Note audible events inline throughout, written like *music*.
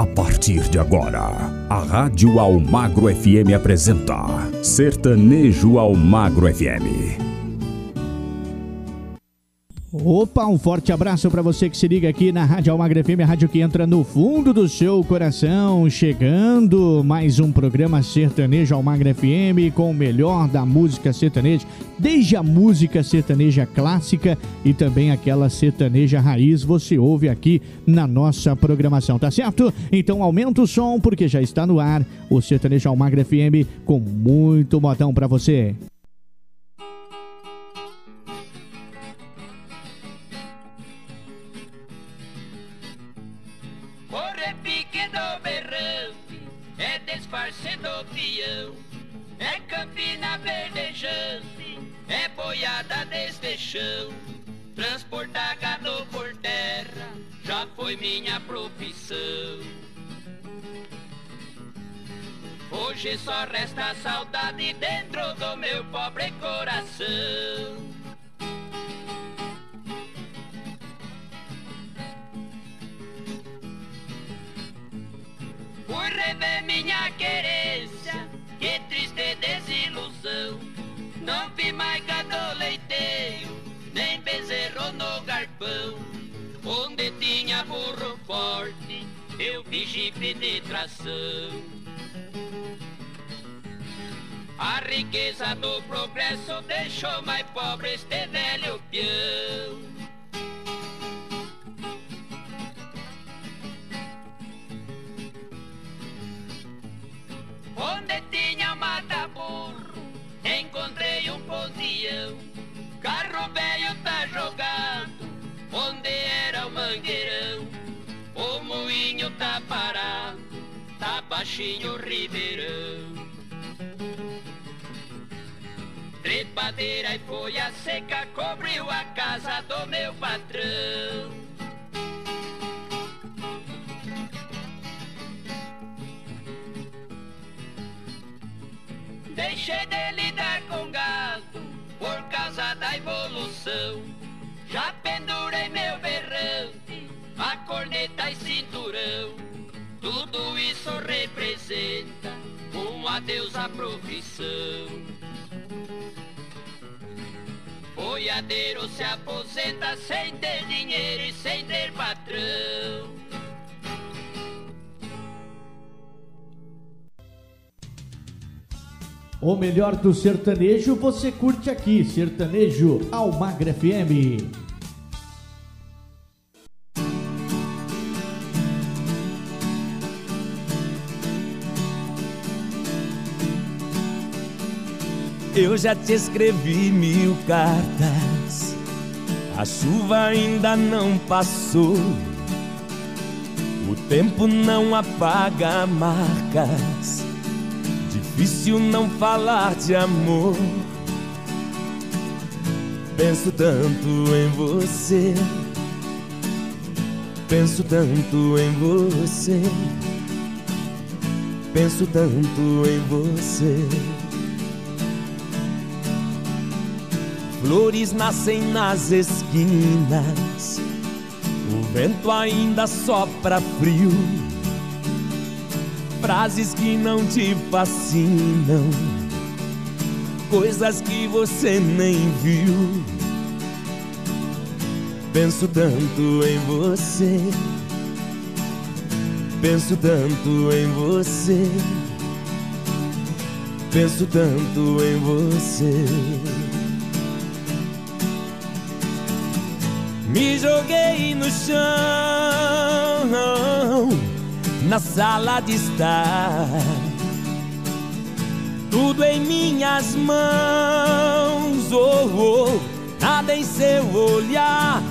A partir de agora, a Rádio Almagro FM apresenta Sertanejo Almagro FM. Opa, um forte abraço para você que se liga aqui na Rádio Almagra FM, a rádio que entra no fundo do seu coração. Chegando mais um programa Sertanejo Almagra FM com o melhor da música sertaneja, desde a música sertaneja clássica e também aquela sertaneja raiz, você ouve aqui na nossa programação, tá certo? Então aumenta o som porque já está no ar o Sertanejo Almagra FM com muito modão para você. Boiada deste chão. Transportar gado por terra já foi minha profissão. Hoje só resta saudade dentro do meu pobre coração. Fui rever minha querência, que triste desilusão. Não vi mais gado leiteiro, nem bezerro no garpão. Onde tinha burro forte, eu vi jipe de tração. A riqueza do progresso deixou mais pobre este velho peão. Onde tinha mata burro, encontrei um posião. Carro velho tá jogado, onde era o mangueirão. O moinho tá parado, tá baixinho o ribeirão. Trepadeira e folha seca cobriu a casa do meu patrão. Deixei de lidar com gado por causa da evolução. Já pendurei meu berrante, a corneta e cinturão. Tudo isso representa um adeus à profissão. Boiadeiro se aposenta sem ter dinheiro e sem ter patrão. O melhor do sertanejo você curte aqui, Sertanejo Almagra FM. Eu já te escrevi mil cartas, a chuva ainda não passou. O tempo não apaga marcas Difícil não falar de amor. Penso tanto em você. Penso tanto em você. Penso tanto em você. Flores nascem nas esquinas. O vento ainda sopra frio frases que não te fascinam, coisas que você nem viu. Penso tanto em você, penso tanto em você, penso tanto em você. Me joguei no chão na sala de estar. Tudo em minhas mãos, oh, oh, nada em seu olhar.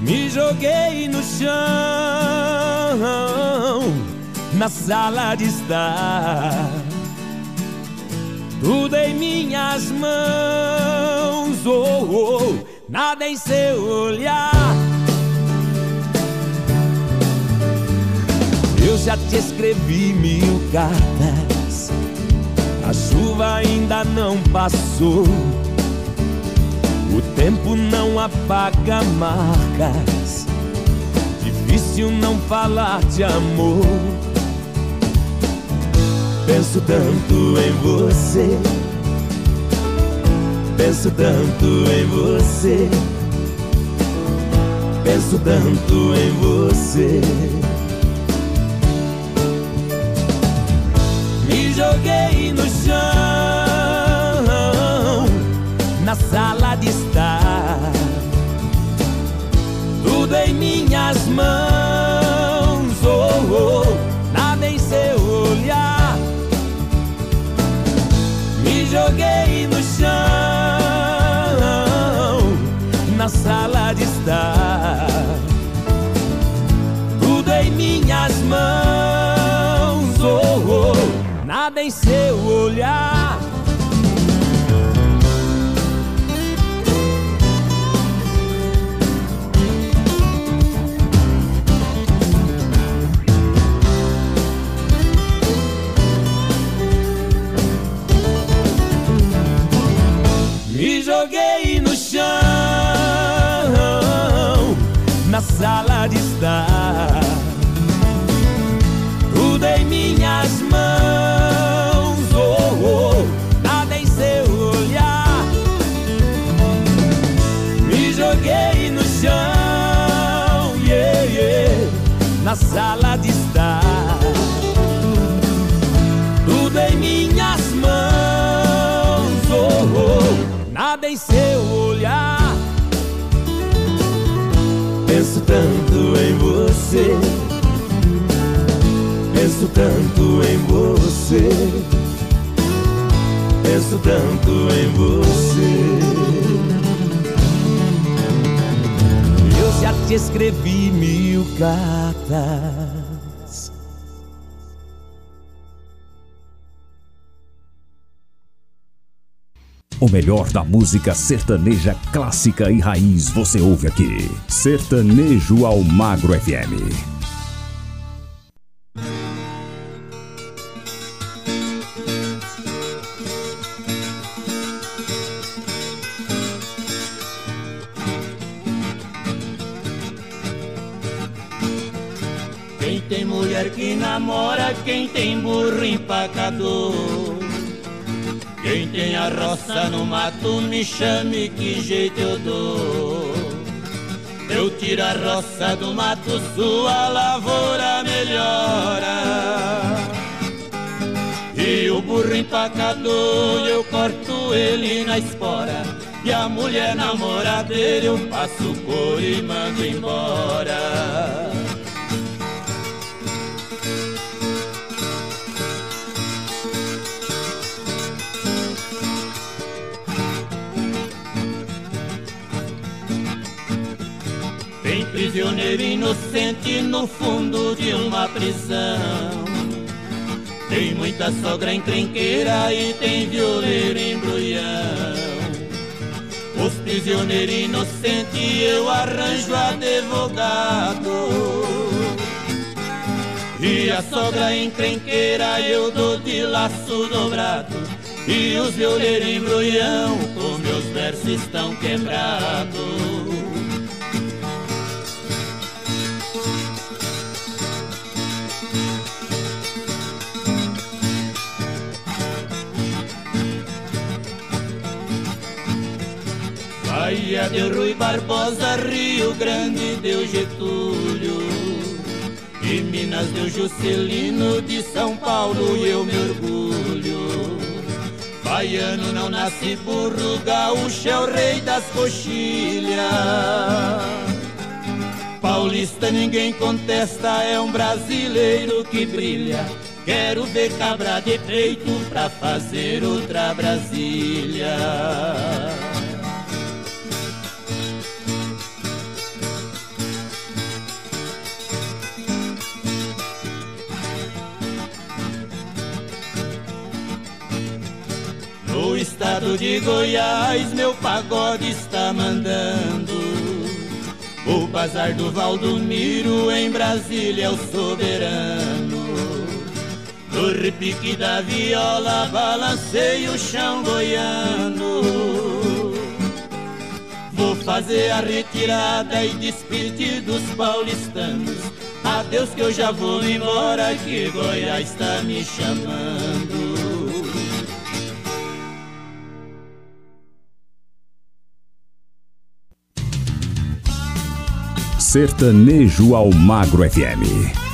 Me joguei no chão, na sala de estar. Tudo em minhas mãos, oh, oh, nada em seu olhar. Já te escrevi mil cartas, a chuva ainda não passou. O tempo não apaga marcas, difícil não falar de amor. Penso tanto em você. Penso tanto em você. Penso tanto em você. Joguei no chão na sala de estar. Tudo em minhas mãos, oh, oh, nada em seu olhar. Me joguei no chão na sala de estar. Tudo em minhas mãos, nada em seu olhar. Me joguei no chão na sala tanto em você. Penso tanto em você. Penso tanto em você. Eu já te escrevi mil cartas. O melhor da música sertaneja clássica e raiz você ouve aqui. Sertanejo ao Magro FM. Quem tem mulher que namora, quem tem burro empacador. Roça no mato, me chame que jeito eu dou. Eu tiro a roça do mato, sua lavoura melhora. E o burro empacador, eu corto ele na espora. E a mulher namoradeira, eu passo cor e mando embora. Prisioneiro inocente no fundo de uma prisão. Tem muita sogra encrenqueira e tem violeiro embrulhão. Os prisioneiros inocentes eu arranjo advogado. E a sogra encrenqueira eu dou de laço dobrado. E os violeiros embrulhão com meus versos estão quebrados. Bahia deu Rui Barbosa, Rio Grande deu Getúlio E Minas deu Juscelino, de São Paulo eu me orgulho. Baiano não nasce burro, gaúcho é o rei das coxilhas. Paulista ninguém contesta, é um brasileiro que brilha. Quero ver cabra de peito pra fazer outra Brasília estado de Goiás, meu pagode está mandando. O bazar do Valdomiro em Brasília é o soberano. No repique da viola, balancei o chão goiano. Vou fazer a retirada e despedir dos paulistanos. Adeus que eu já vou embora que Goiás está me chamando. Sertanejo ao Magro FM.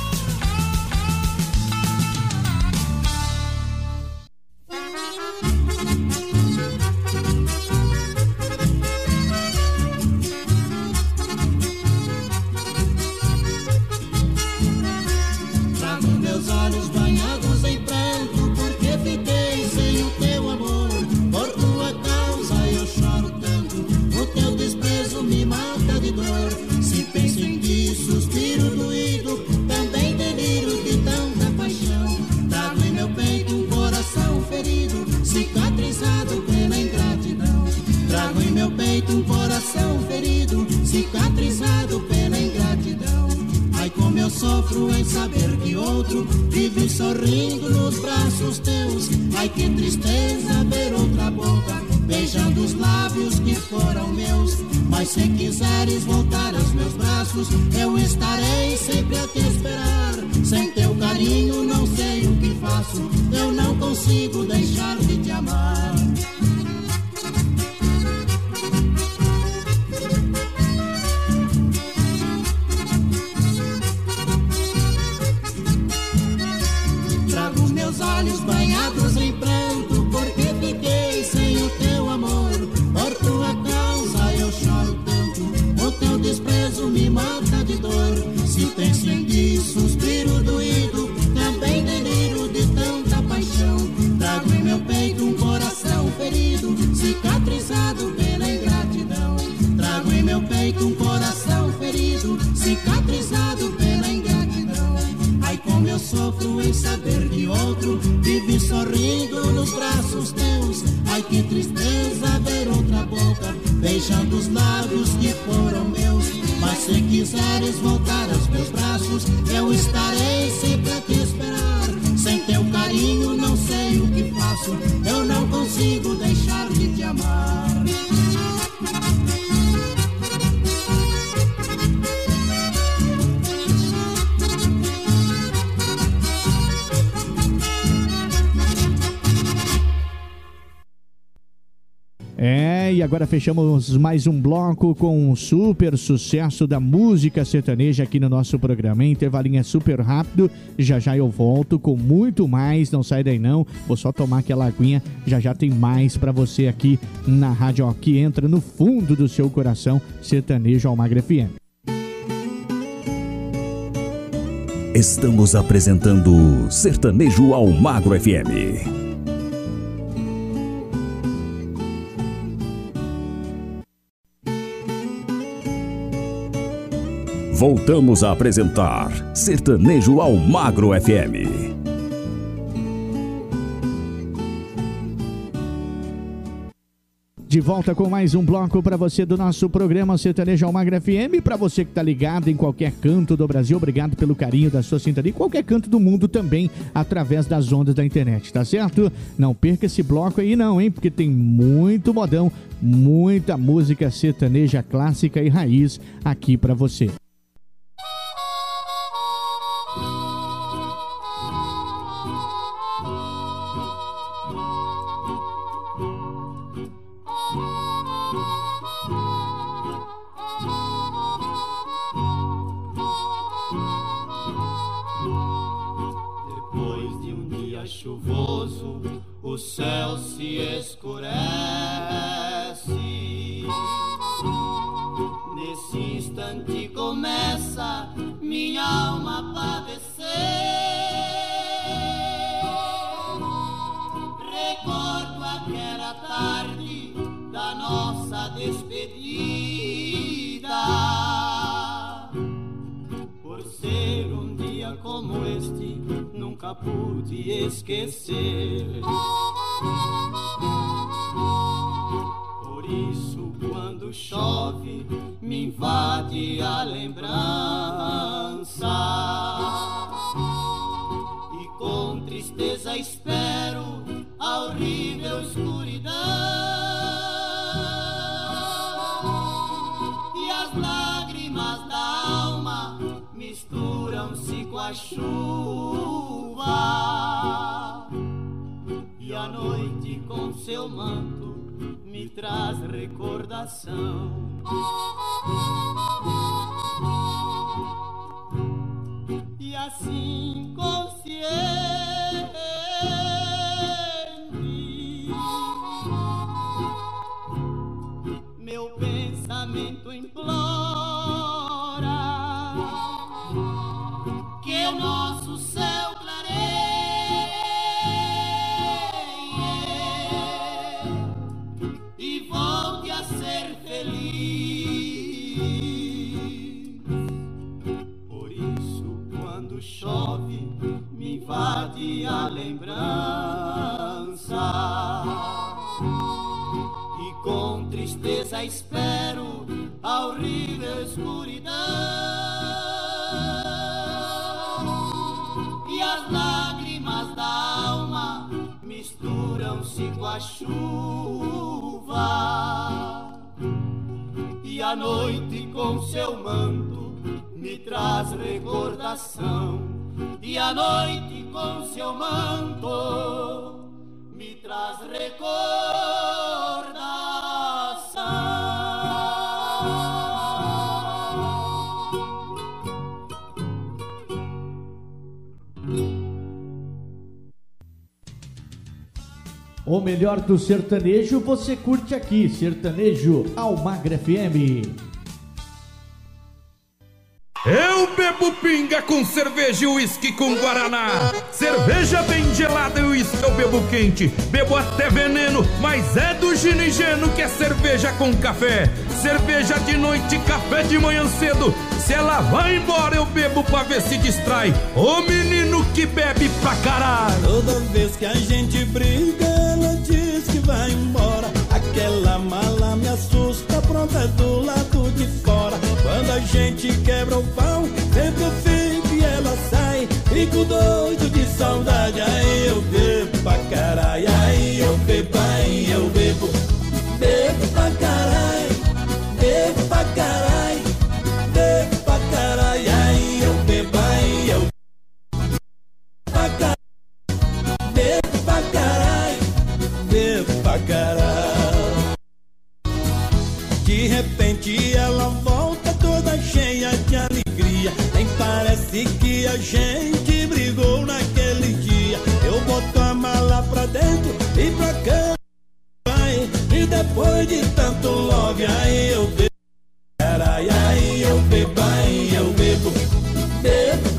Fechamos mais um bloco com um super sucesso da música sertaneja aqui no nosso programa. Intervalinho é super rápido, já já eu volto com muito mais, não sai daí não. Vou só tomar aquela aguinha, já já tem mais para você aqui na rádio que entra no fundo do seu coração, sertanejo Almagra FM. Estamos apresentando Sertanejo Almagro FM. Voltamos a apresentar Sertanejo ao Magro FM. De volta com mais um bloco para você do nosso programa Sertanejo Almagra FM. Para você que está ligado em qualquer canto do Brasil, obrigado pelo carinho da sua sintonia. Qualquer canto do mundo também, através das ondas da internet, tá certo? Não perca esse bloco aí, não, hein? Porque tem muito modão, muita música sertaneja clássica e raiz aqui para você. Escurece. Nesse instante começa minha alma a padecer. Recordo aquela tarde da nossa despedida. Por ser um dia como este nunca pude esquecer. Por isso, quando chove, me invade a lembrança. E com tristeza espero a horrível escuridão. misturam-se com a chuva seu manto me traz recordação. E assim consciente, chove, me invade a lembrança. E com tristeza espero a horrível escuridão. E as lágrimas da alma misturam-se com a chuva. E a noite com seu manto traz recordação e a noite com seu manto me traz recordação. O melhor do sertanejo você curte aqui, Sertanejo Almagra FM. Eu bebo pinga com cerveja e uísque com guaraná. Cerveja bem gelada e uísque eu bebo quente. Bebo até veneno, mas é do ginigeno que é cerveja com café. Cerveja de noite, café de manhã cedo. Se ela vai embora, eu bebo pra ver se distrai. Ô menino que bebe pra caralho. Toda vez que a gente briga, ela diz que vai embora. Aquela mala me assusta, pronta do lado gente quebra o pau, sempre eu fico e ela sai. Fico doido de saudade, aí eu bebo pra caralho. Aí eu bebo, aí a gente brigou naquele dia. Eu boto a mala pra dentro e pra cama. Vai, e depois de tanto love, aí eu bebo. Caralho, aí eu bebo, aí eu bebo. Bebo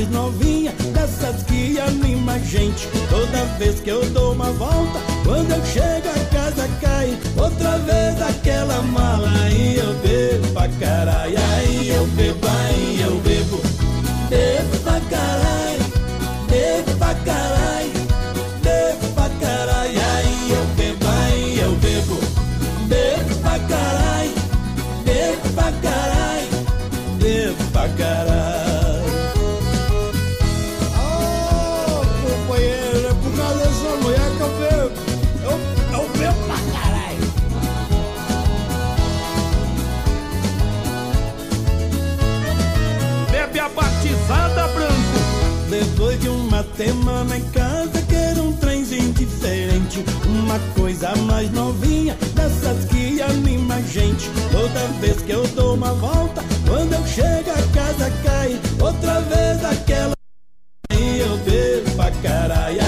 mais novinha, dessas que anima a gente. Toda vez que eu dou uma volta, quando eu chego a casa cai. Outra vez aquela mala, aí eu bebo pra caralho. Aí eu bebo, aí eu bebo. Bebo pra caralho, bebo pra caralho. Semana em casa, quero um trenzinho diferente. Uma coisa mais novinha, dessas que anima a gente. Toda vez que eu dou uma volta, quando eu chego a casa cai. Outra vez aquela. Aí eu bebo pra caralho,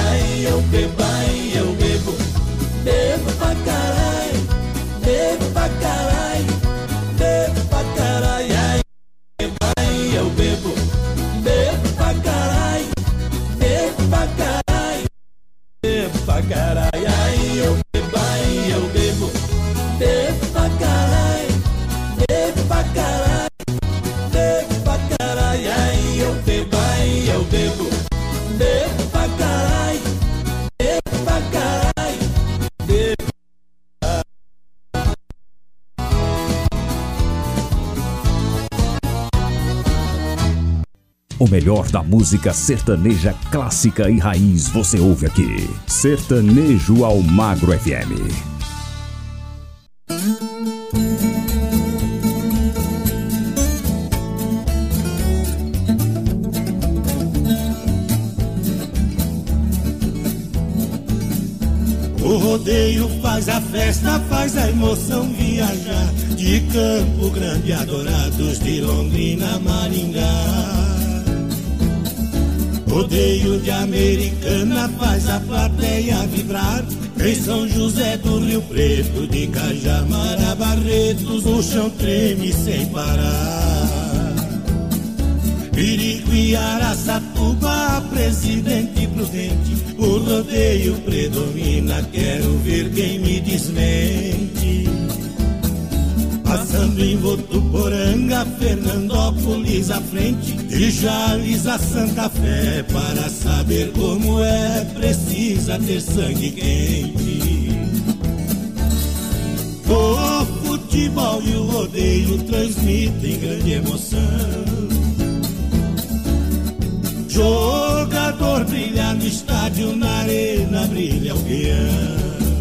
melhor da música sertaneja clássica e raiz você ouve aqui. Sertanejo ao Magro FM. O rodeio faz a festa, faz a emoção viajar de Campo Grande, adorados de Londrina, Maringá. Rodeio de Americana faz a plateia vibrar. Em São José do Rio Preto, de Cajamara, Barretos, o chão treme sem parar. Pirico e Araçatuba, presidente prudente, o rodeio predomina, quero ver quem me desmente. Passando em Votuporanga, Fernandópolis à frente De Jales a Santa Fé. Para saber como é, precisa ter sangue quente. O futebol e o rodeio transmitem grande emoção. Jogador brilha no estádio, na arena brilha o peão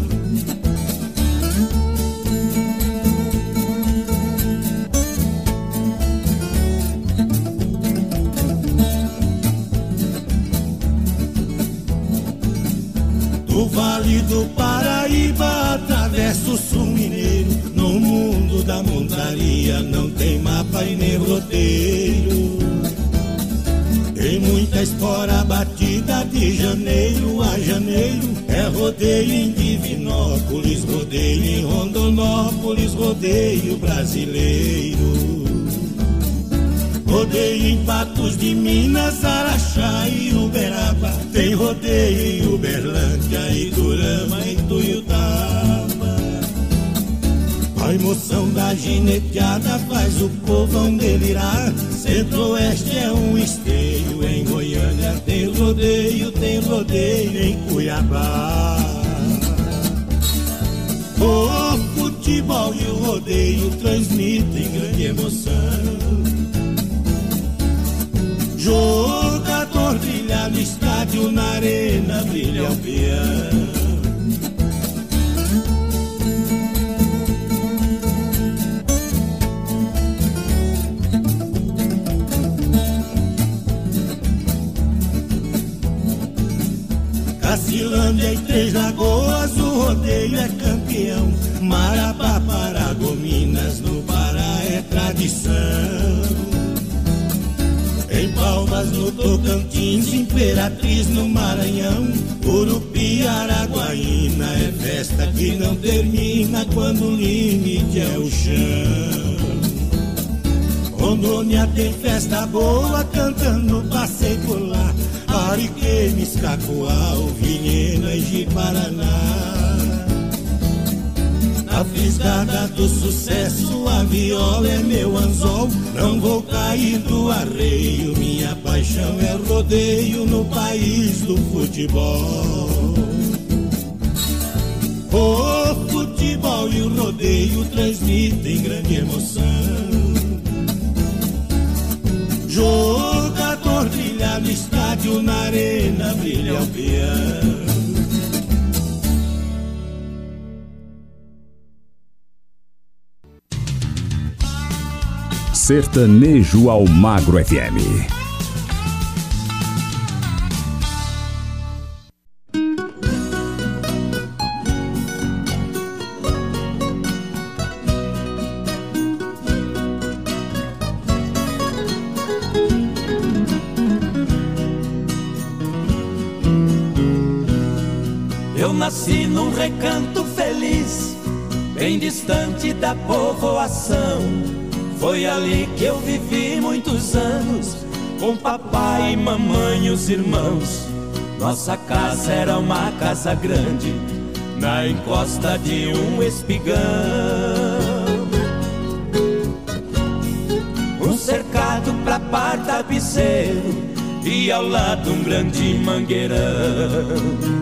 Vale do Paraíba atravesso o sul mineiro. No mundo da montaria não tem mapa e nem roteiro. Tem muita espora batida de janeiro a janeiro. É rodeio em Divinópolis, rodeio em Rondonópolis, rodeio brasileiro Rodeio em Patos de Minas, Araxá e Uberaba. Tem rodeio em Uberlândia, Idurama e Tuiutaba. A emoção da gineteada faz o povão delirar. Centro-Oeste é um esteio, em Goiânia tem rodeio, tem rodeio em Cuiabá. O futebol e o rodeio transmitem grande emoção. Jogador brilha no estádio, na arena brilha o peão. Cacilândia e Três Lagoas, o rodeio é campeão. Marabá, Paragominas, no Pará é tradição. No Tocantins, Imperatriz, no Maranhão, Urupi, Araguaína, é festa que não termina quando o limite é o chão. Rondônia tem festa boa, cantando passei por lá, Ariquemes, Cacoal, Vinhena e Paraná. A fisgada do sucesso, a viola é meu anzol. Não vou cair do arreio, minha paixão é rodeio no país do futebol. O futebol e o rodeio transmitem grande emoção. Jogador brilha no estádio, na arena brilha o peão. Sertanejo ao Magro FM. Eu nasci num recanto feliz, bem distante da povoação. Foi ali que eu vivi muitos anos, com papai, mamãe e os irmãos. Nossa casa era uma casa grande, na encosta de um espigão. Um cercado pra par tapeceiro e ao lado um grande mangueirão.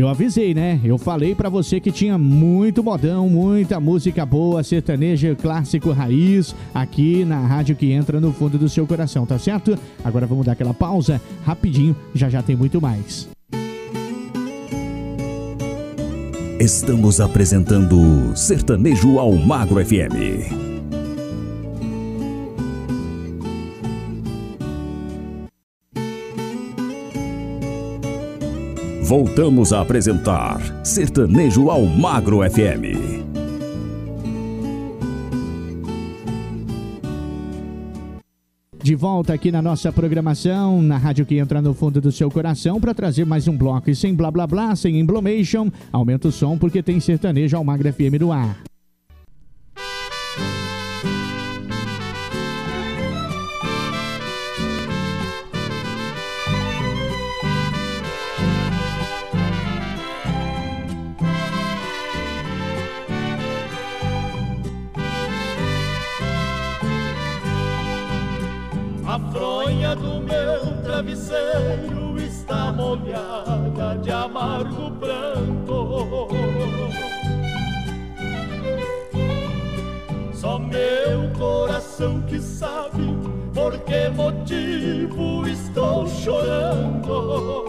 Eu avisei, né? Eu falei para você que tinha muito modão, muita música boa, sertaneja, clássico, raiz, aqui na rádio que entra no fundo do seu coração, tá certo? Agora vamos dar aquela pausa, rapidinho, já já tem muito mais. Estamos apresentando Sertanejo ao Magro FM. Voltamos a apresentar Sertanejo ao Magro FM. De volta aqui na nossa programação, na rádio que entra no fundo do seu coração, para trazer mais um bloco. E sem blá blá blá, sem emblomation, aumenta o som porque tem sertanejo ao Magro FM no ar. Molhada de amargo pranto. Só meu coração que sabe por que motivo estou chorando.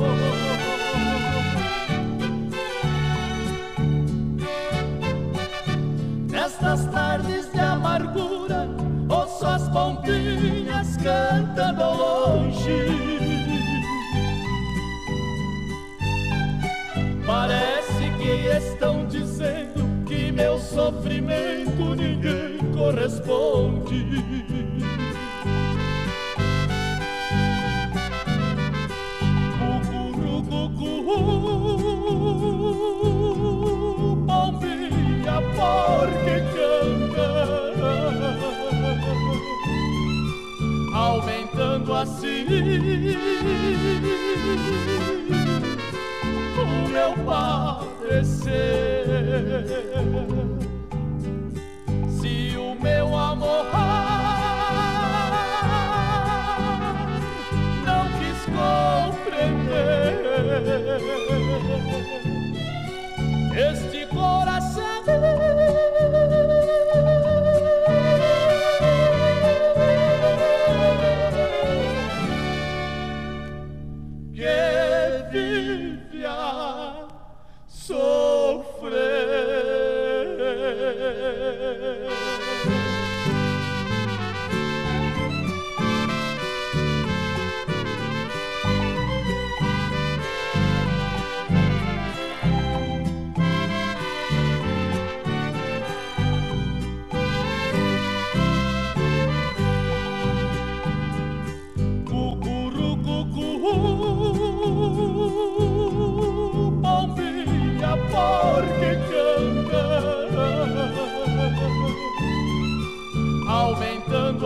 Nestas tardes de amargura, ouço as pombinhas cantando longe. Parece que estão dizendo que meu sofrimento ninguém corresponde. Cucurucucu, pombinha, porque canta aumentando assim meu padecer. Se o meu amor não quis compreender, este coração.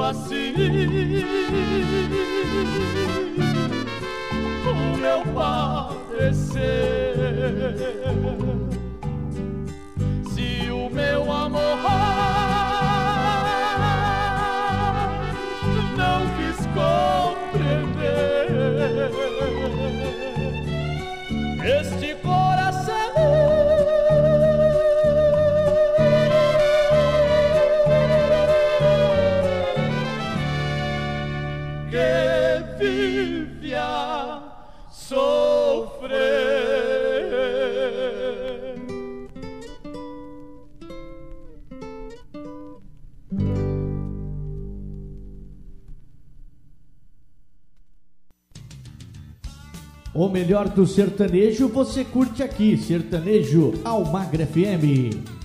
assim como eu padecer. Silvia sofrer. O melhor do sertanejo você curte aqui, Sertanejo Almagre FM.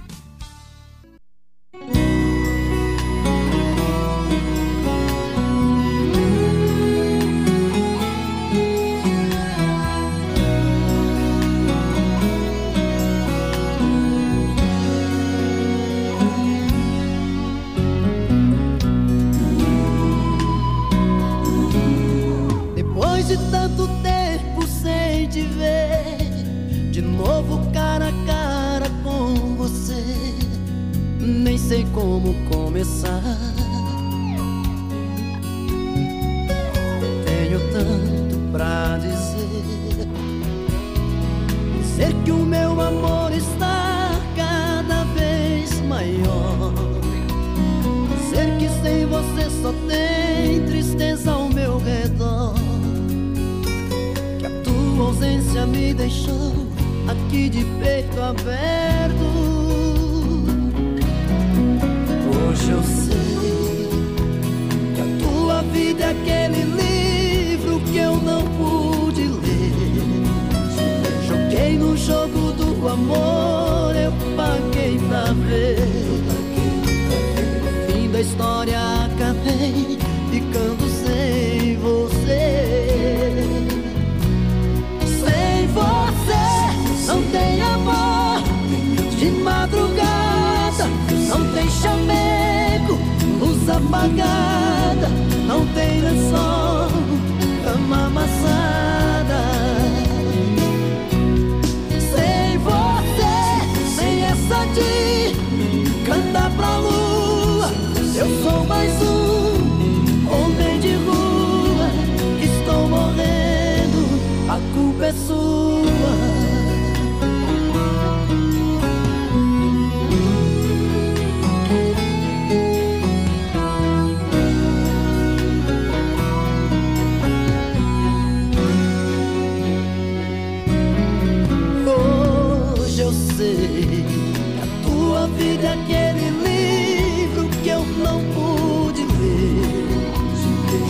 aquele livro que eu não pude ler.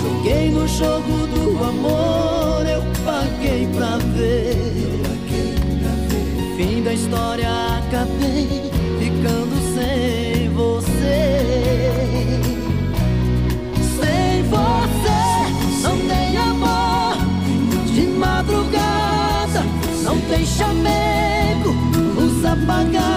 Joguei no jogo do amor, eu paguei pra ver. Fim da história acabei ficando sem você. Sem você não tem amor. De madrugada não tem chamego, luz apagada.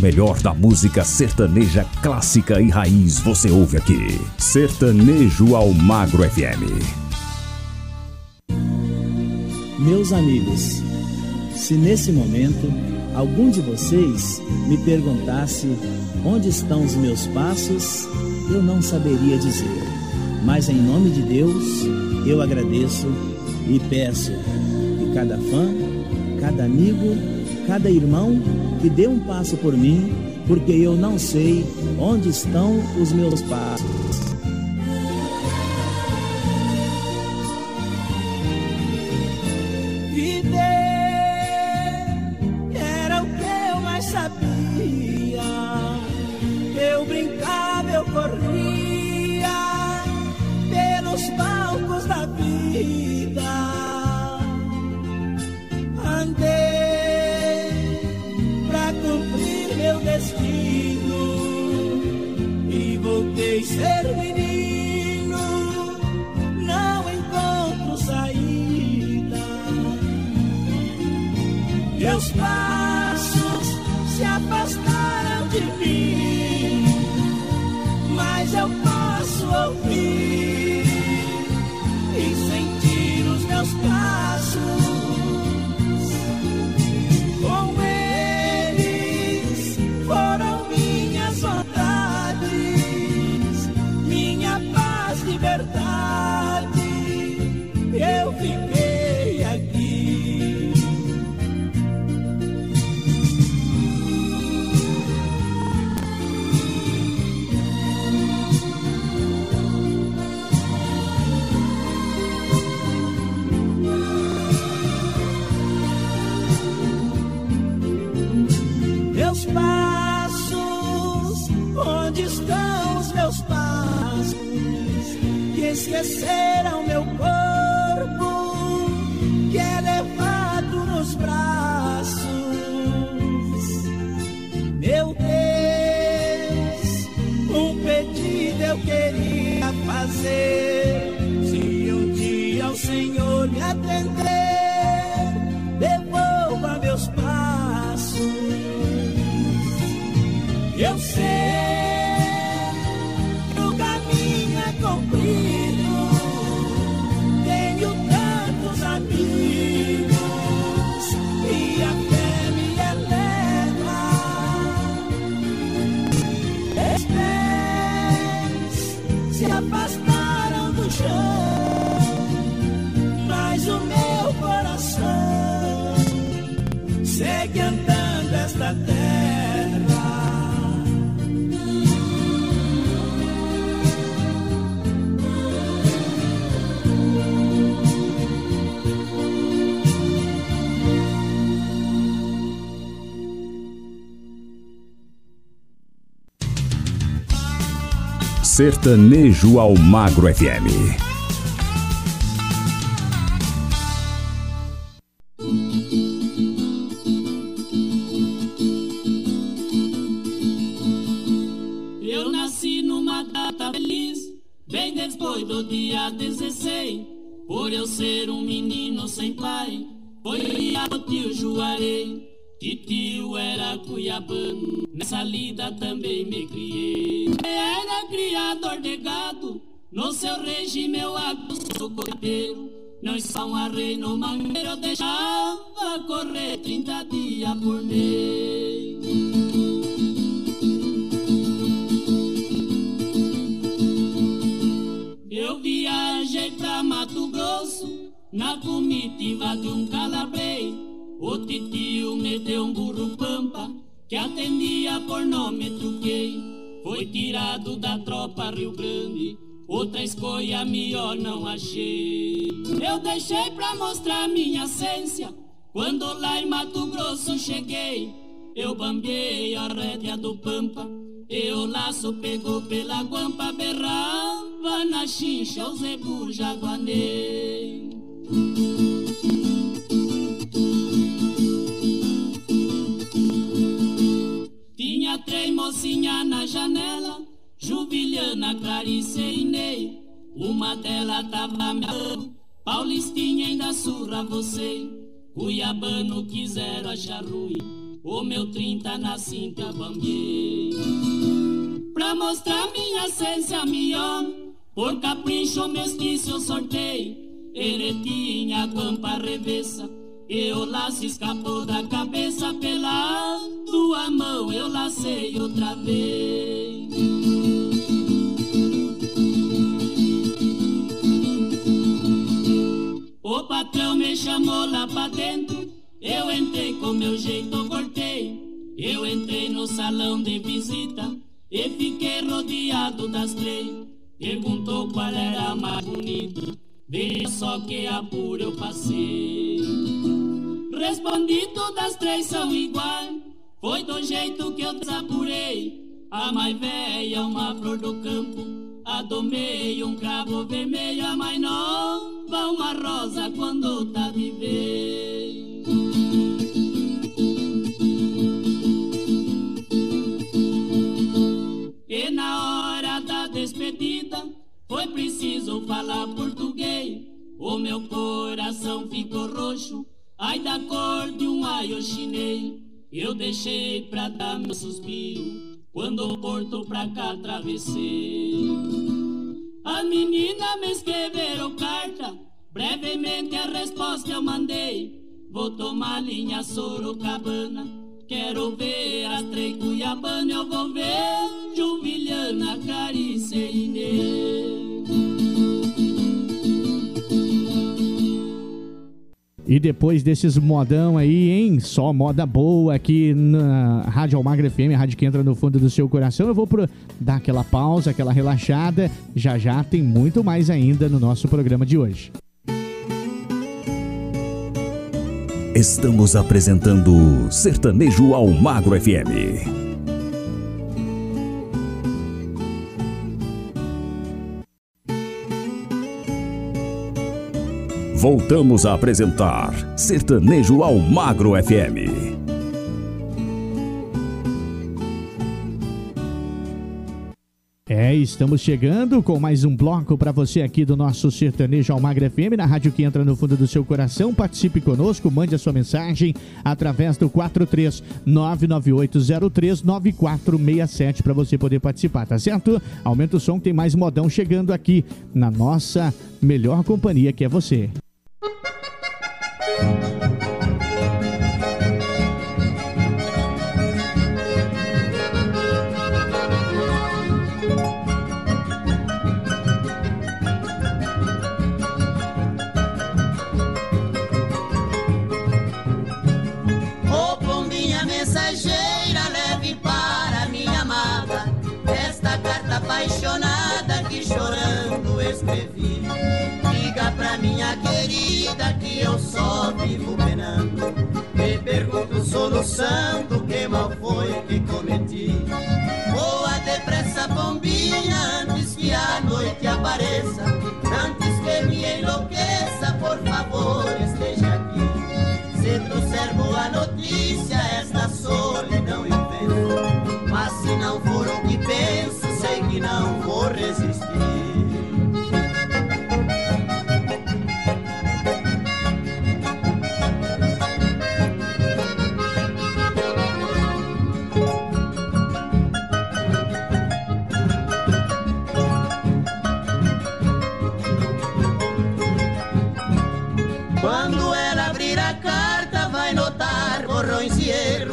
O melhor da música sertaneja clássica e raiz você ouve aqui. Sertanejo ao Magro FM. Meus amigos, se nesse momento algum de vocês me perguntasse onde estão os meus passos, eu não saberia dizer. Mas em nome de Deus, eu agradeço e peço que cada fã, cada amigo, cada irmão que dê um passo por mim, porque eu não sei onde estão os meus passos. Viver era o que voltei a Que esqueceram Sertanejo ao Magro FM. Eu nasci numa data feliz, bem depois do dia 16. Por eu ser um menino sem pai, foi criado tio Juarez. Que tio era cuiabano, nessa lida também me criei. Era criador de gado, no seu regime eu sou cordeiro. Não só um arreio no mangueiro, deixava correr 30 dias por mês. Eu viajei pra Mato Grosso na comitiva de um calabrei. O titio me deu um burro pampa que atendia por nome truquei. Foi tirado da tropa Rio Grande, outra escolha melhor não achei. Eu deixei pra mostrar minha essência quando lá em Mato Grosso cheguei. Eu bambiei a rédea do pampa e o laço pegou pela guampa, berrava na chincha, o zebu jaguanei. Três mocinhas na janela, Jubiliana, Clarice e Ney. Uma delas tava me Paulistinha ainda surra você. Cuiabano quiseram achar ruim, o meu trinta na cinta bambiei. Pra mostrar minha essência mion, por capricho mestiço eu sortei. Eretinha, guampa revessa, eu lá se escapou da cabeça pela tua mão, eu lacei outra vez. O patrão me chamou lá pra dentro, eu entrei com meu jeito, cortei. Eu entrei no salão de visita e fiquei rodeado das três. Perguntou qual era a mais bonita, veja só que apuro eu passei. Respondi todas três são iguais, foi do jeito que eu desapurei. A mais velha, uma flor do campo, a do meio, um cravo vermelho, a mais nova, uma rosa quando tá de preciso falar português. O meu coração ficou roxo, ai da cor de um aio chinês. Eu deixei pra dar meu suspiro, quando o porto pra cá atravessei. As meninas me escreveram carta, brevemente a resposta eu mandei. Vou tomar linha Sorocabana, quero ver as três Cuiabana, eu vou ver Jubiliana, Clarice e Inês. E depois desses modão aí, hein? Só moda boa aqui na Rádio Almagra FM, a rádio que entra no fundo do seu coração. Eu vou pro, dar aquela pausa, aquela relaxada. Já já tem muito mais ainda no nosso programa de hoje. Estamos apresentando Sertanejo Almagro FM. Voltamos a apresentar Sertanejo Almagro FM. É, estamos chegando com mais um bloco para você aqui do nosso Sertanejo Almagra FM, na rádio que entra no fundo do seu coração. Participe conosco, mande a sua mensagem através do 43998039467 para você poder participar, tá certo? Aumenta o som, tem mais modão chegando aqui na nossa melhor companhia que é você. thank *laughs* you soluçando que mal foi que cometi. Voa depressa, pombinha, antes que a noite apareça. Antes que me enlouqueça, por favor,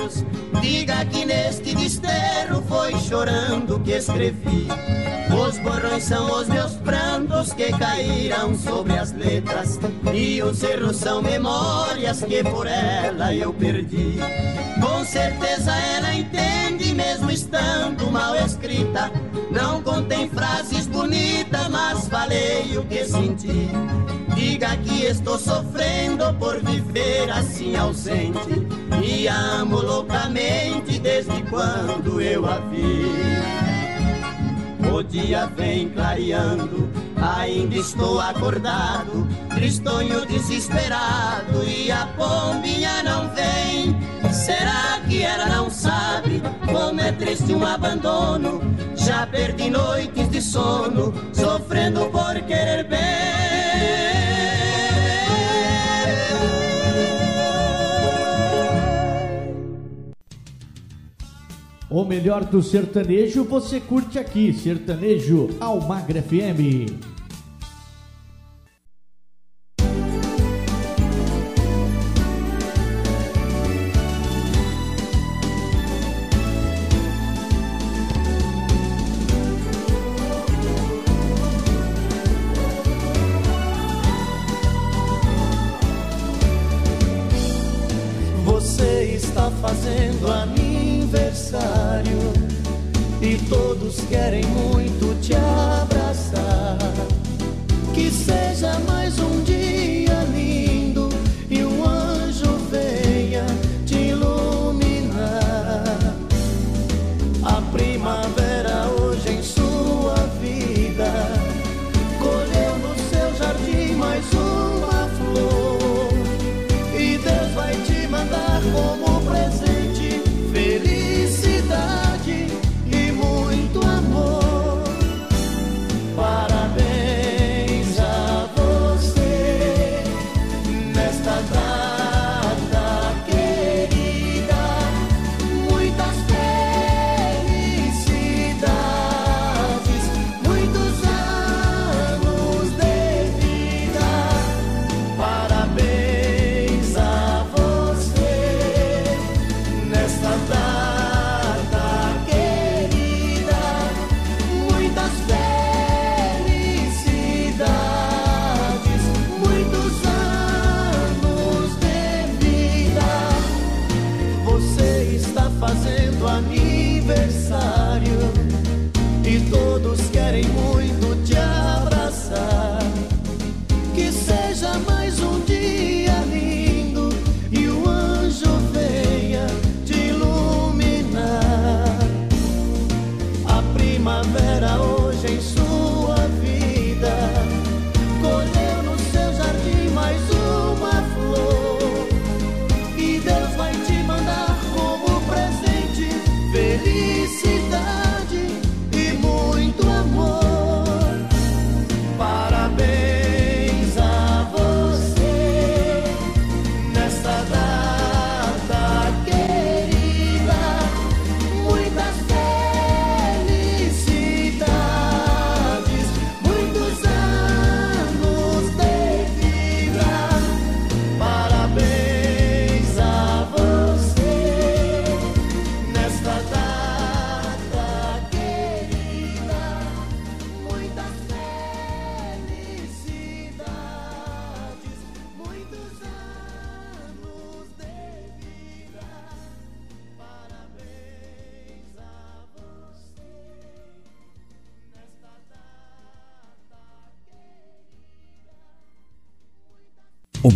erros. Diga que neste desterro foi chorando que escrevi. Os borrões são os meus prantos que caíram sobre as letras. E os erros são memórias que por ela eu perdi certeza ela entende, mesmo estando mal escrita. Não contém frases bonitas, mas falei o que senti. Diga que estou sofrendo por viver assim ausente. E amo loucamente desde quando eu a vi. O dia vem clareando, ainda estou acordado, tristonho desesperado e a pombinha não vem. Será que ela não sabe como é triste um abandono? Já perdi noites de sono, sofrendo por querer bem. O melhor do sertanejo você curte aqui, Sertanejo Almagra FM.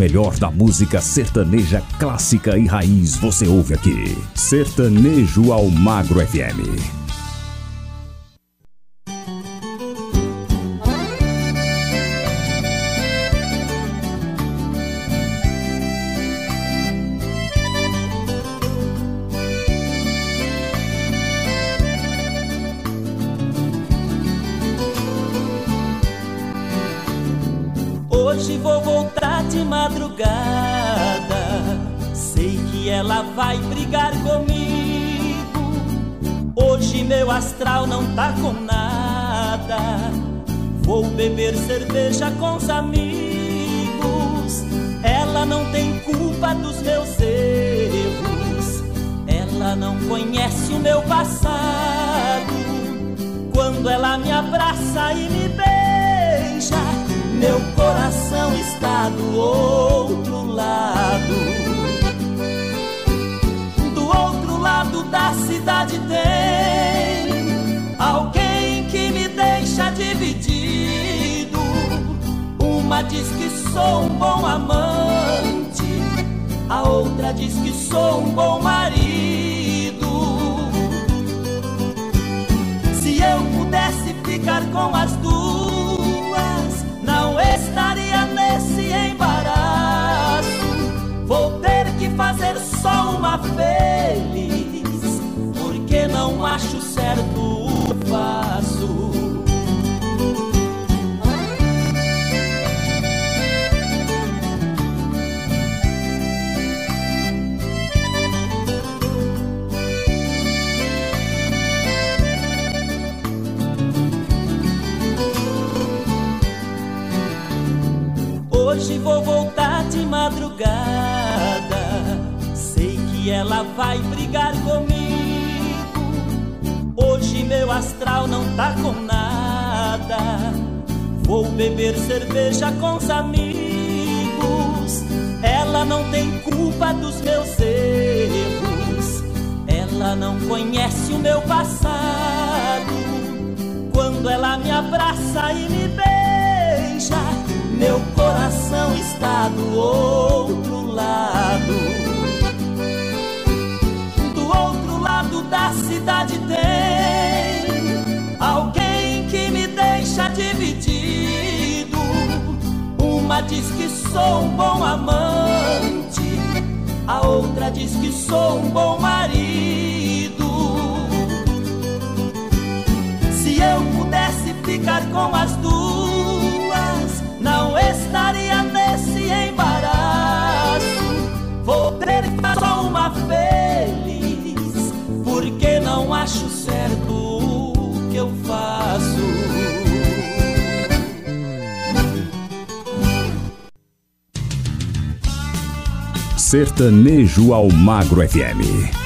melhor da música sertaneja clássica e raiz você ouve aqui. Sertanejo ao Magro FM. diz que sou um bom amante, a outra diz que sou um bom marido. Se eu pudesse ficar com as duas, não estaria nesse embaraço. Vou ter que fazer só uma feliz, porque não acho certo o fato. Madrugada. Sei que ela vai brigar comigo. Hoje meu astral não tá com nada. Vou beber cerveja com os amigos. Ela não tem culpa dos meus erros. Ela não conhece o meu passado. Quando ela me abraça e me beija meu coração está do outro lado. Do outro lado da cidade tem alguém que me deixa dividido. Uma diz que sou um bom amante, a outra diz que sou um bom marido. Se eu pudesse ficar com as duas não estaria nesse embaraço. Vou ter só uma feliz, porque não acho certo o que eu faço. Sertanejo ao Magro FM.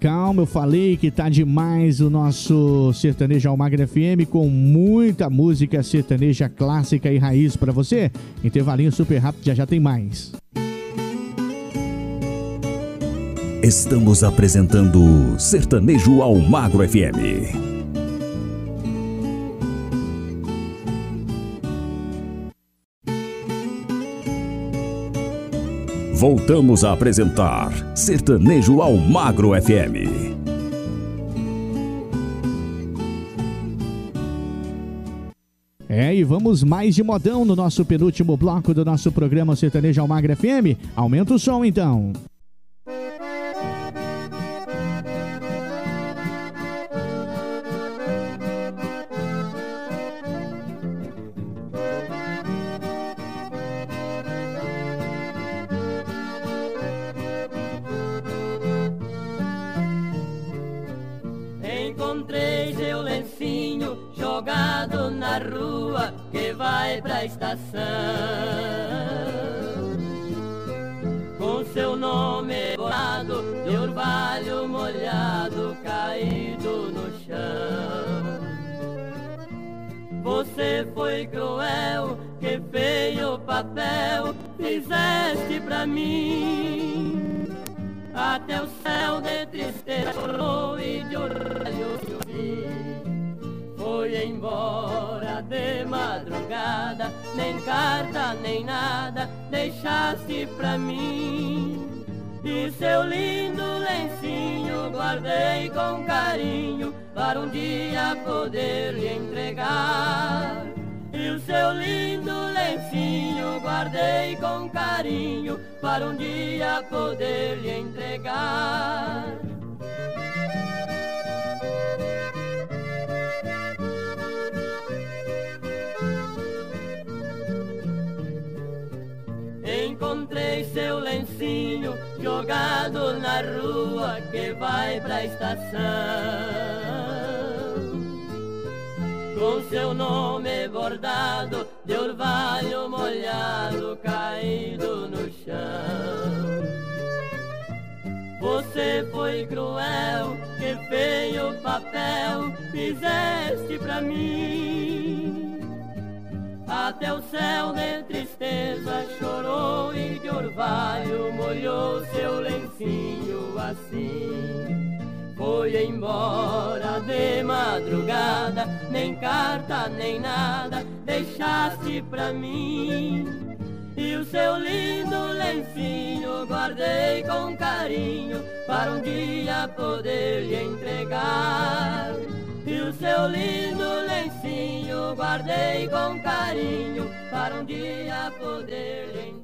Calma, eu falei que tá demais o nosso Sertanejo Almagra FM com muita música sertaneja clássica e raiz para você. Intervalinho super rápido, já já tem mais. Estamos apresentando Sertanejo ao Magro FM. Voltamos a apresentar Sertanejo ao Magro FM. É, e vamos mais de modão no nosso penúltimo bloco do nosso programa Sertanejo Almagra FM. Aumenta o som então. Um dia poder lhe entregar. Encontrei seu lencinho jogado na rua que vai pra estação. Com seu nome bordado molhou seu lencinho assim. Foi embora de madrugada, nem carta nem nada deixaste pra mim. E o seu lindo lencinho guardei com carinho para um dia poder lhe entregar. E o seu lindo lencinho guardei com carinho para um dia poder lhe entregar.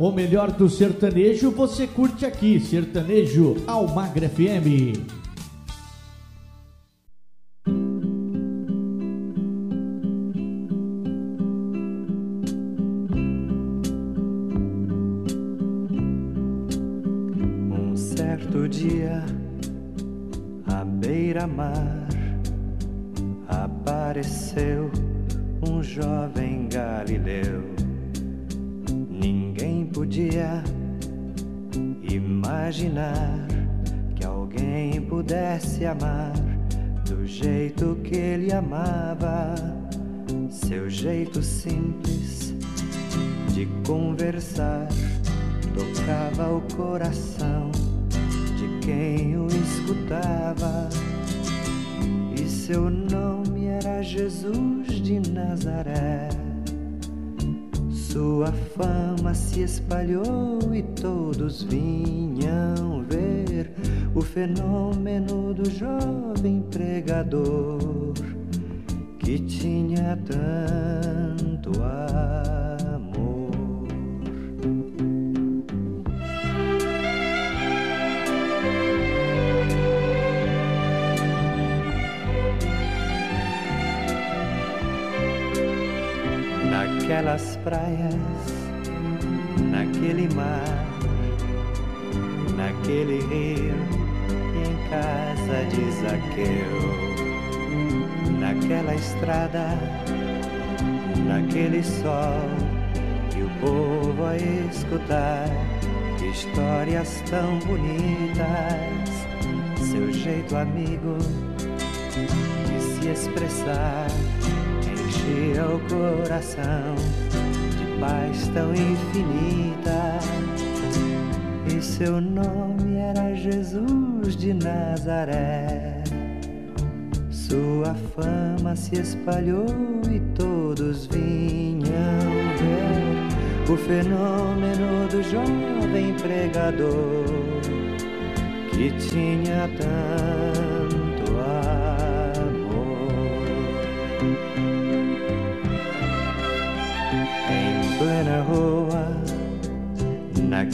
O melhor do sertanejo você curte aqui, Sertanejo Almagra FM. Um certo dia, à beira-mar, apareceu um jovem galileu. Podia imaginar que alguém pudesse amar do jeito que ele amava, seu jeito simples de conversar tocava o coração de quem o escutava. E seu nome era Jesus de Nazaré. Sua fama se espalhou e todos vinham ver o fenômeno do jovem pregador que tinha tanto amor. Naquelas praias, naquele mar, naquele rio e em casa de Zaqueu, naquela estrada, naquele sol e o povo a escutar histórias tão bonitas, seu jeito amigo de se expressar enchia o coração de paz tão infinita. seu nome era Jesus de Nazaré. Sua fama se espalhou e todos vinham ver o fenômeno do jovem pregador que tinha tanto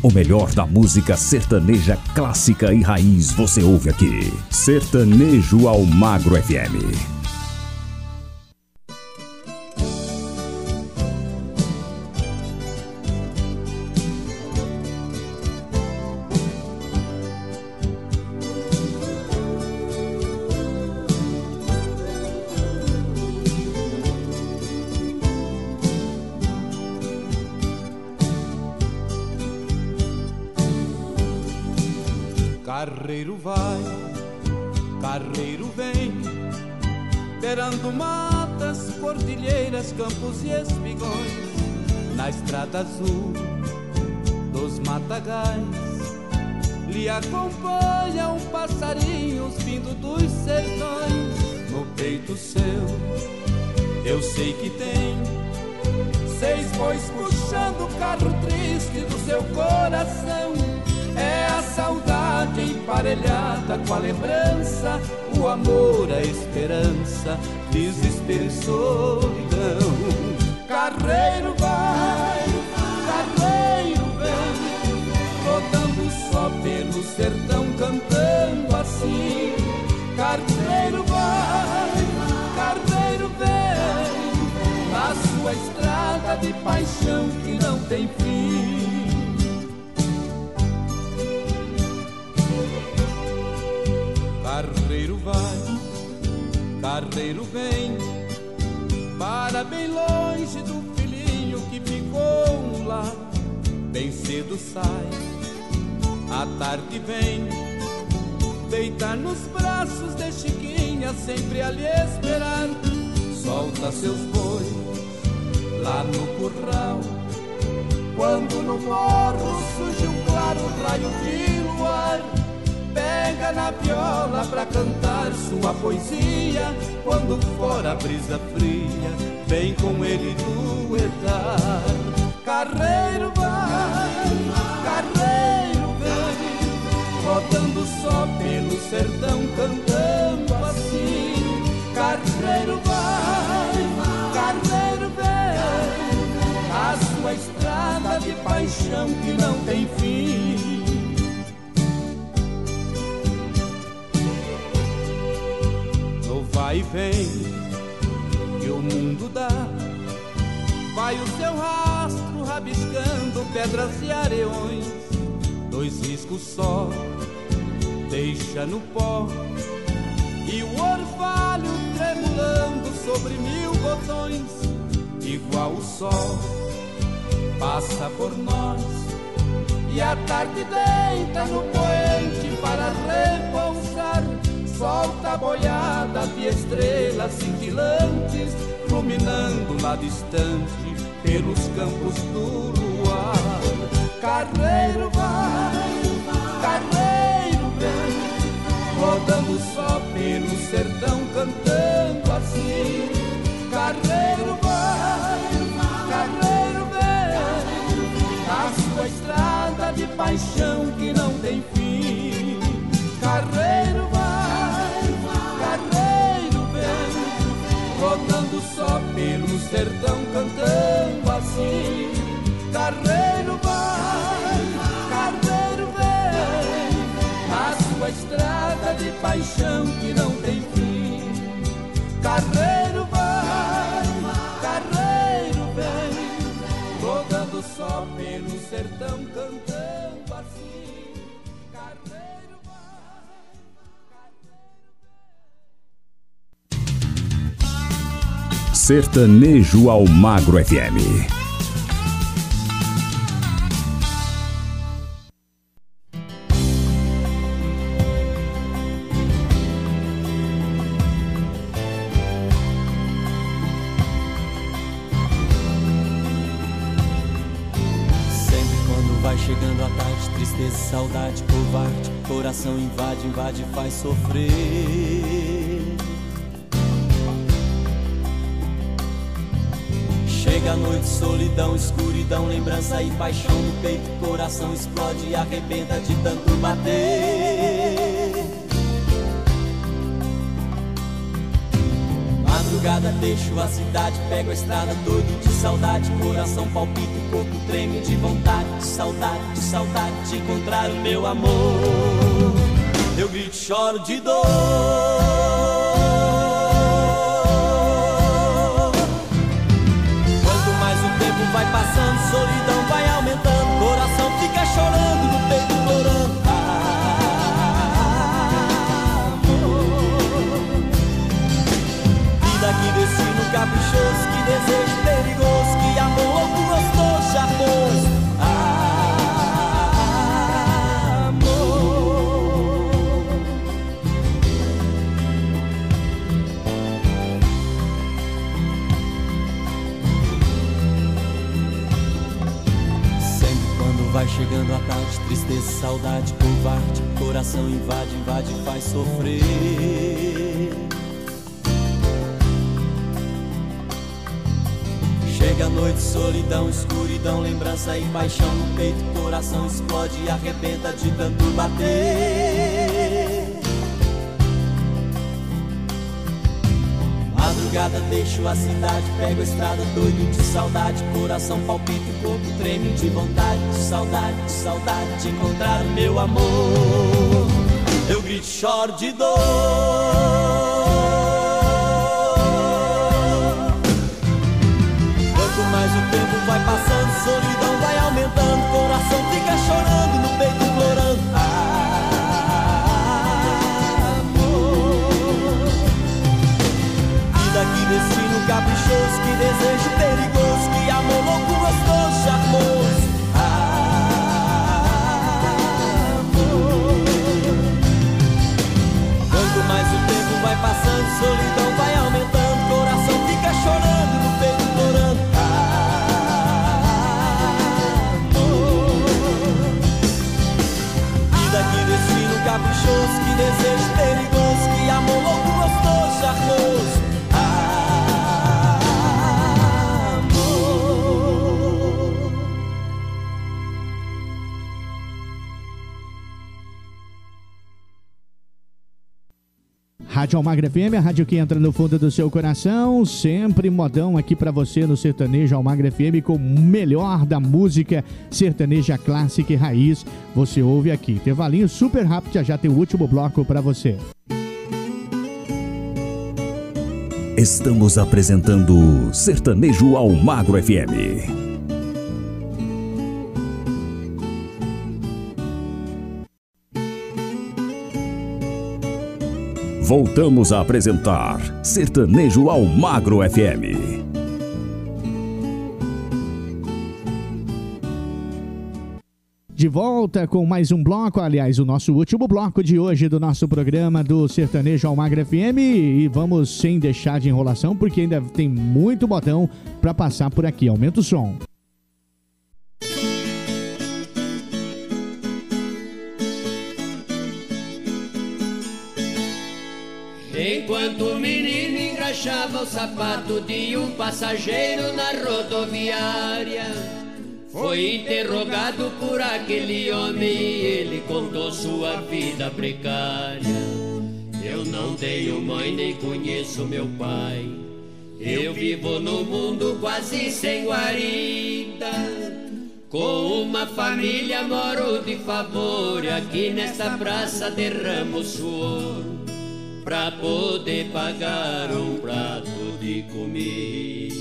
O melhor da música sertaneja clássica e raiz você ouve aqui. Sertanejo ao Magro FM. Vai o seu rastro rabiscando pedras e areões, dois riscos só deixa no pó. E o orvalho tremulando sobre mil botões, igual o sol, passa por nós. E a tarde deita no poente para repousar. Solta a boiada de estrelas cintilantes, ruminando lá distante pelos campos do luar. Carreiro vai, carreiro vem, rodando só pelo sertão cantando assim. Carreiro vai, carreiro vem, a sua estrada de paixão que não tem fim. Carreiro vai, carreiro vem, rodando só pelo sertão cantando Carreiro vai, carreiro vem, a sua estrada de paixão que não tem fim. Carreiro vai, carreiro vem, rodando só pelo sertão cantando assim. Sertanejo ao Magro FM. Saudade, covarde, coração invade, invade, faz sofrer. Chega a noite, solidão, escuridão, lembrança e paixão no peito, coração explode e arrebenta de tanto bater. Madrugada deixo a cidade, pego a estrada doido de saudade, coração palpita, o corpo treme de vontade, de saudade, de saudade de encontrar o meu amor. Eu grito, choro de dor. Coração invade, invade, faz sofrer. Chega a noite, solidão, escuridão, lembrança e paixão no peito, coração explode e arrebenta de tanto bater. Deixo a cidade, pego a estrada doido de saudade, coração palpita, o corpo treme de vontade, de saudade, de saudade de encontrar o meu amor. Eu grito, choro de dor. Quanto mais o tempo vai passando, solidão vai aumentando, coração fica chorando no peito implorando. Desejo perigoso, que amor louco gostoso, charmoso. Amor. Quanto mais o tempo vai passando, solidão vai aumentando, coração fica chorando no peito implorando. Vida que destino caprichoso, que desejo perigoso, que amor louco gostoso, charmoso. Rádio Almagra FM, a rádio que entra no fundo do seu coração, sempre modão aqui para você no Sertanejo Almagra FM com o melhor da música sertaneja clássica e raiz. Você ouve aqui. Intervalinho super rápido, já já tem o último bloco para você. Estamos apresentando Sertanejo Almagro FM. Voltamos a apresentar Sertanejo ao Magro FM. De volta com mais um bloco, aliás, o nosso último bloco de hoje do nosso programa do Sertanejo ao Magro FM. E vamos sem deixar de enrolação, porque ainda tem muito botão para passar por aqui. Aumenta o som. Enquanto o menino engraxava o sapato de um passageiro na rodoviária, foi interrogado por aquele homem e ele contou sua vida precária. Eu não tenho mãe nem conheço meu pai. Eu vivo no mundo quase sem guarida. Com uma família moro de favor aqui nesta praça derramo suor pra poder pagar um prato de comida.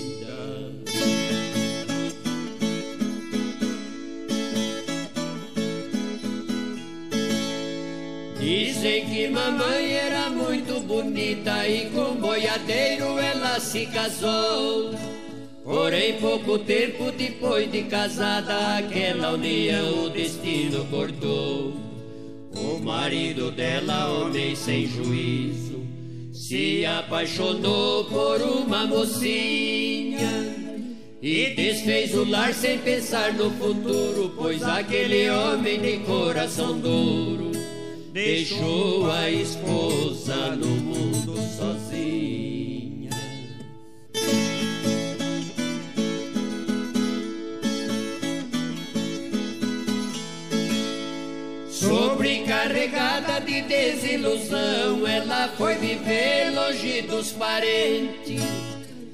Dizem que mamãe era muito bonita e com boiadeiro ela se casou. Porém, pouco tempo depois de casada, aquela união o destino cortou. O marido dela, homem sem juízo, se apaixonou por uma mocinha e desfez o lar sem pensar no futuro, pois aquele homem de coração duro deixou a esposa no mundo sozinha. Sobrecarregada de desilusão, ela foi viver longe dos parentes,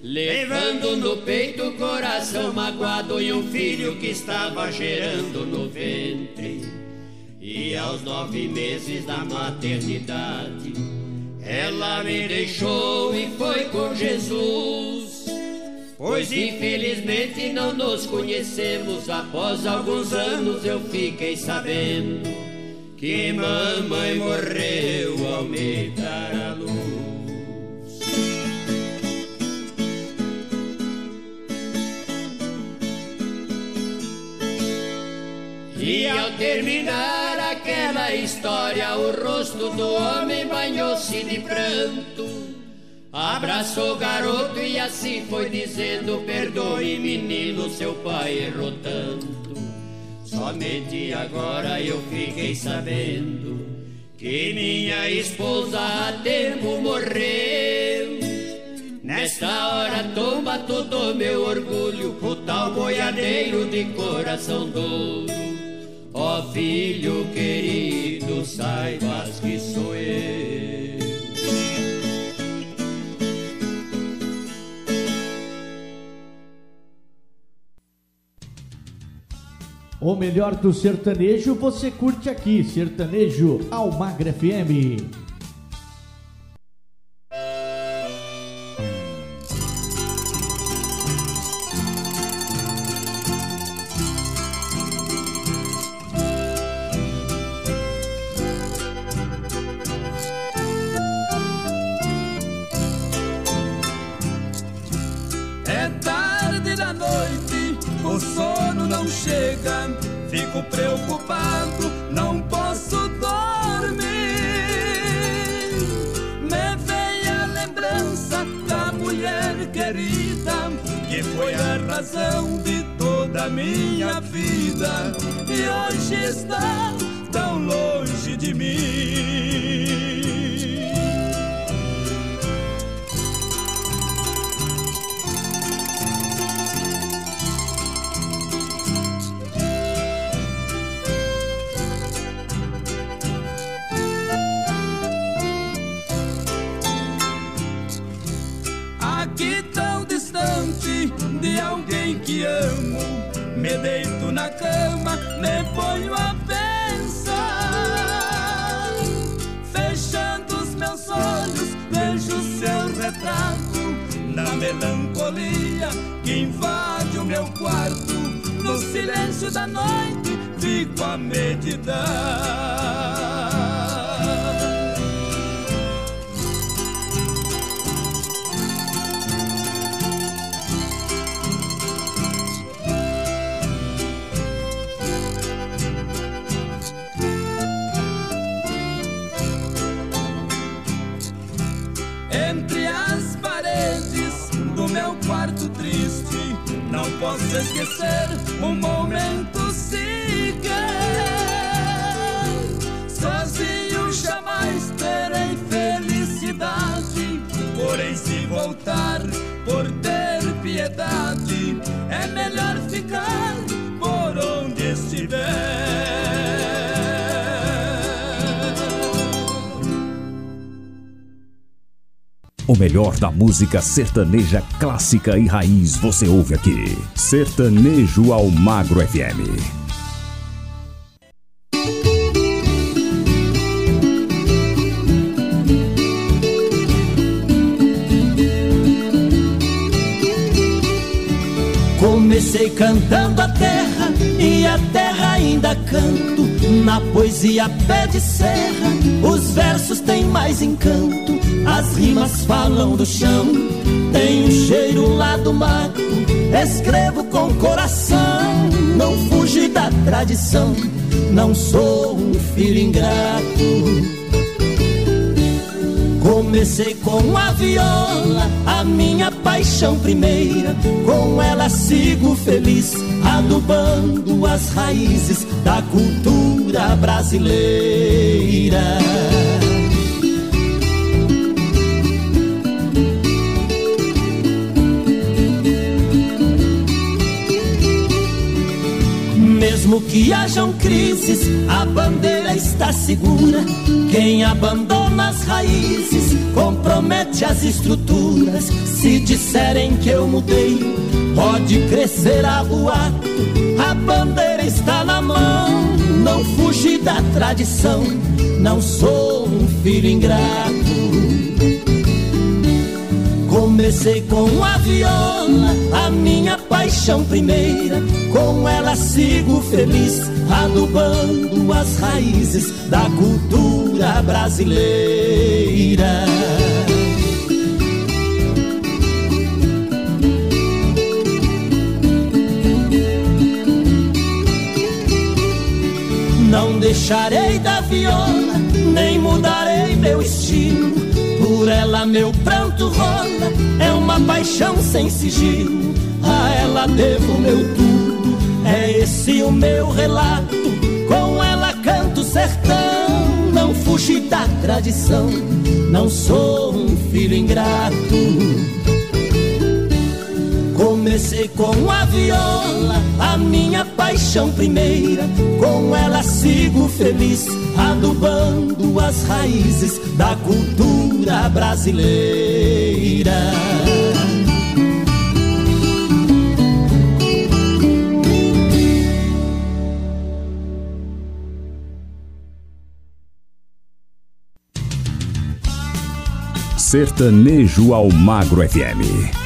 levando no peito o coração magoado e um filho que estava gerando no ventre. E aos nove meses da maternidade, ela me deixou e foi com Jesus. Pois infelizmente não nos conhecemos. Após alguns anos eu fiquei sabendo que mamãe morreu ao me dar a luz. E ao terminar aquela história, o rosto do homem banhou-se de pranto. Abraçou o garoto e assim foi dizendo: Perdoe, menino, seu pai errou tanto. Somente agora eu fiquei sabendo que minha esposa há tempo morreu. Nesta hora toma todo meu orgulho, o tal boiadeiro de coração duro. Ó oh, filho querido, saibas que sou eu. O melhor do sertanejo você curte aqui, Sertanejo Almagra FM. Esquecer um momento sequer. Sozinho jamais terei felicidade, porém se voltar por ter piedade, é melhor ficar O melhor da música sertaneja clássica e raiz você ouve aqui. Sertanejo ao Magro FM. Comecei cantando a terra e a terra ainda canto. Na poesia pé de serra, os versos têm mais encanto. As rimas falam do chão, tem um cheiro lá do mato. Escrevo com coração, não fugi da tradição. Não sou um filho ingrato. Comecei com a viola, a minha paixão primeira. Com ela sigo feliz, adubando as raízes da cultura brasileira. Mesmo que hajam crises, a bandeira está segura. Quem abandona as raízes compromete as estruturas. Se disserem que eu mudei, pode crescer a boato. A bandeira está na mão, não fugi da tradição. Não sou um filho ingrato. Comecei com a viola, a minha paixão primeira. Com ela sigo feliz, adubando as raízes da cultura brasileira. Não deixarei da viola, nem mudarei meu estilo. Por ela meu pranto rola, é uma paixão sem sigilo. A ela devo meu tudo, é esse o meu relato. Com ela canto sertão, não fugi da tradição. Não sou um filho ingrato. Comecei com a viola, a minha paixão primeira. Com ela sigo feliz, adubando as raízes da cultura brasileira. Sertanejo ao Magro FM.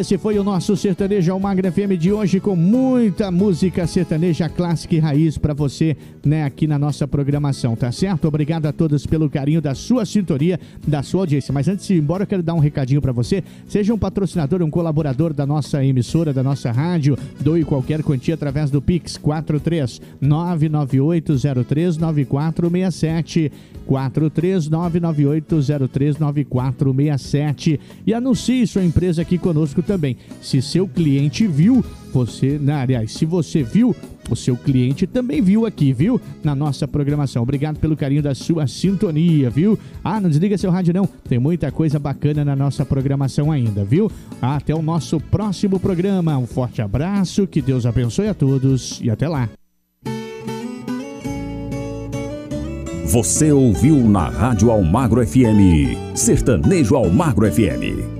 Esse foi o nosso Sertanejo Almagra FM de hoje, com muita música sertaneja clássica e raiz para você, né, aqui na nossa programação, tá certo? Obrigado a todos pelo carinho da sua sintonia, da sua audiência. Mas antes de ir embora, eu quero dar um recadinho para você. Seja um patrocinador, um colaborador da nossa emissora, da nossa rádio, doe qualquer quantia através do Pix 43 998039467. 43998039467 e anuncie sua empresa aqui conosco também. Se seu cliente viu, você, não, aliás, se você viu, o seu cliente também viu aqui, viu? Na nossa programação. Obrigado pelo carinho da sua sintonia, viu? Ah, não desliga seu rádio não. Tem muita coisa bacana na nossa programação ainda, viu? Até o nosso próximo programa. Um forte abraço, que Deus abençoe a todos e até lá. Você ouviu na Rádio Almagro FM, Sertanejo Almagro FM.